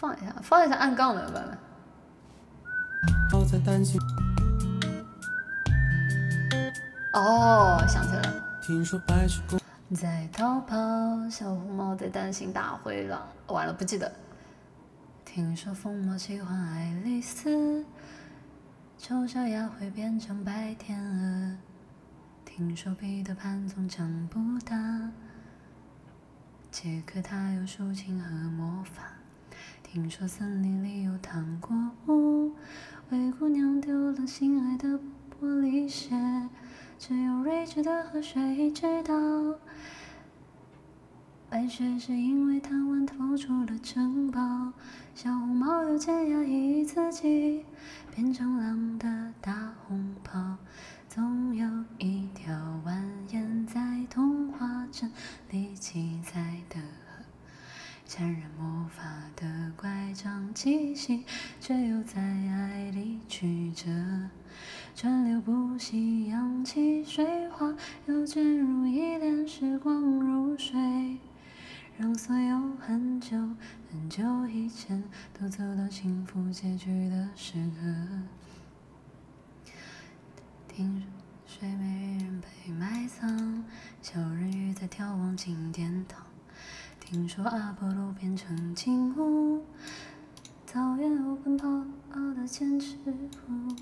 放一下，放一下按杠的版本。哦，想起来了。听说白宫在逃跑，小红帽在担心大灰狼。完了，不记得。听说疯帽喜欢爱丽丝，丑小鸭会变成白天鹅。听说彼得潘总长不大，杰克他有竖琴和魔法。听说森林里有糖果屋，灰姑娘丢了心爱的玻璃鞋。只有睿智的河水知道，白雪是因为贪玩偷出了城堡。小红帽又怎压抑自己，变成狼的大红袍。总有一条蜿蜒在童话镇里七彩的河，残忍魔法的气息，却又在爱里曲折。川流不息，扬起水花，又卷入一帘时光如水，让所有很久很久以前都走到幸福结局的时刻。听睡美人被埋葬，小人鱼在眺望金殿堂。听说阿波罗变成金乌，草原有奔跑的剑齿虎。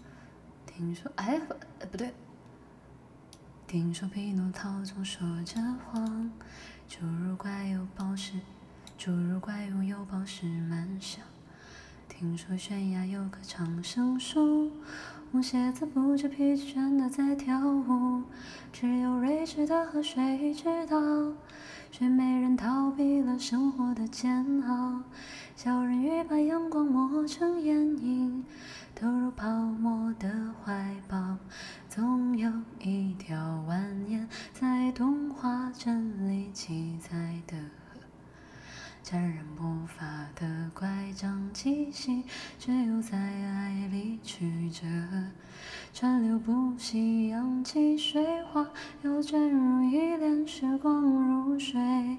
听说，哎，不，对。听说匹诺曹总说着谎，侏儒怪有宝石，侏儒怪拥有宝石满箱。听说悬崖有棵长生树，红鞋子不知疲倦的在跳舞。只有睿智的河水知道，生活的煎熬。小人鱼把阳光抹成眼影。投入泡沫的怀抱，总有一条蜿蜒在童话镇里七彩的河，沾染魔法的乖张气息，却又在爱里曲折。川流不息，扬起水花，又卷入一帘时光如水。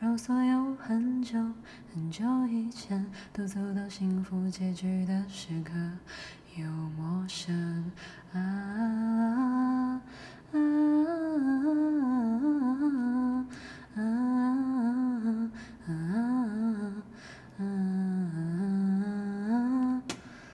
让所有很久很久以前都走到幸福结局的时刻，又陌生。啊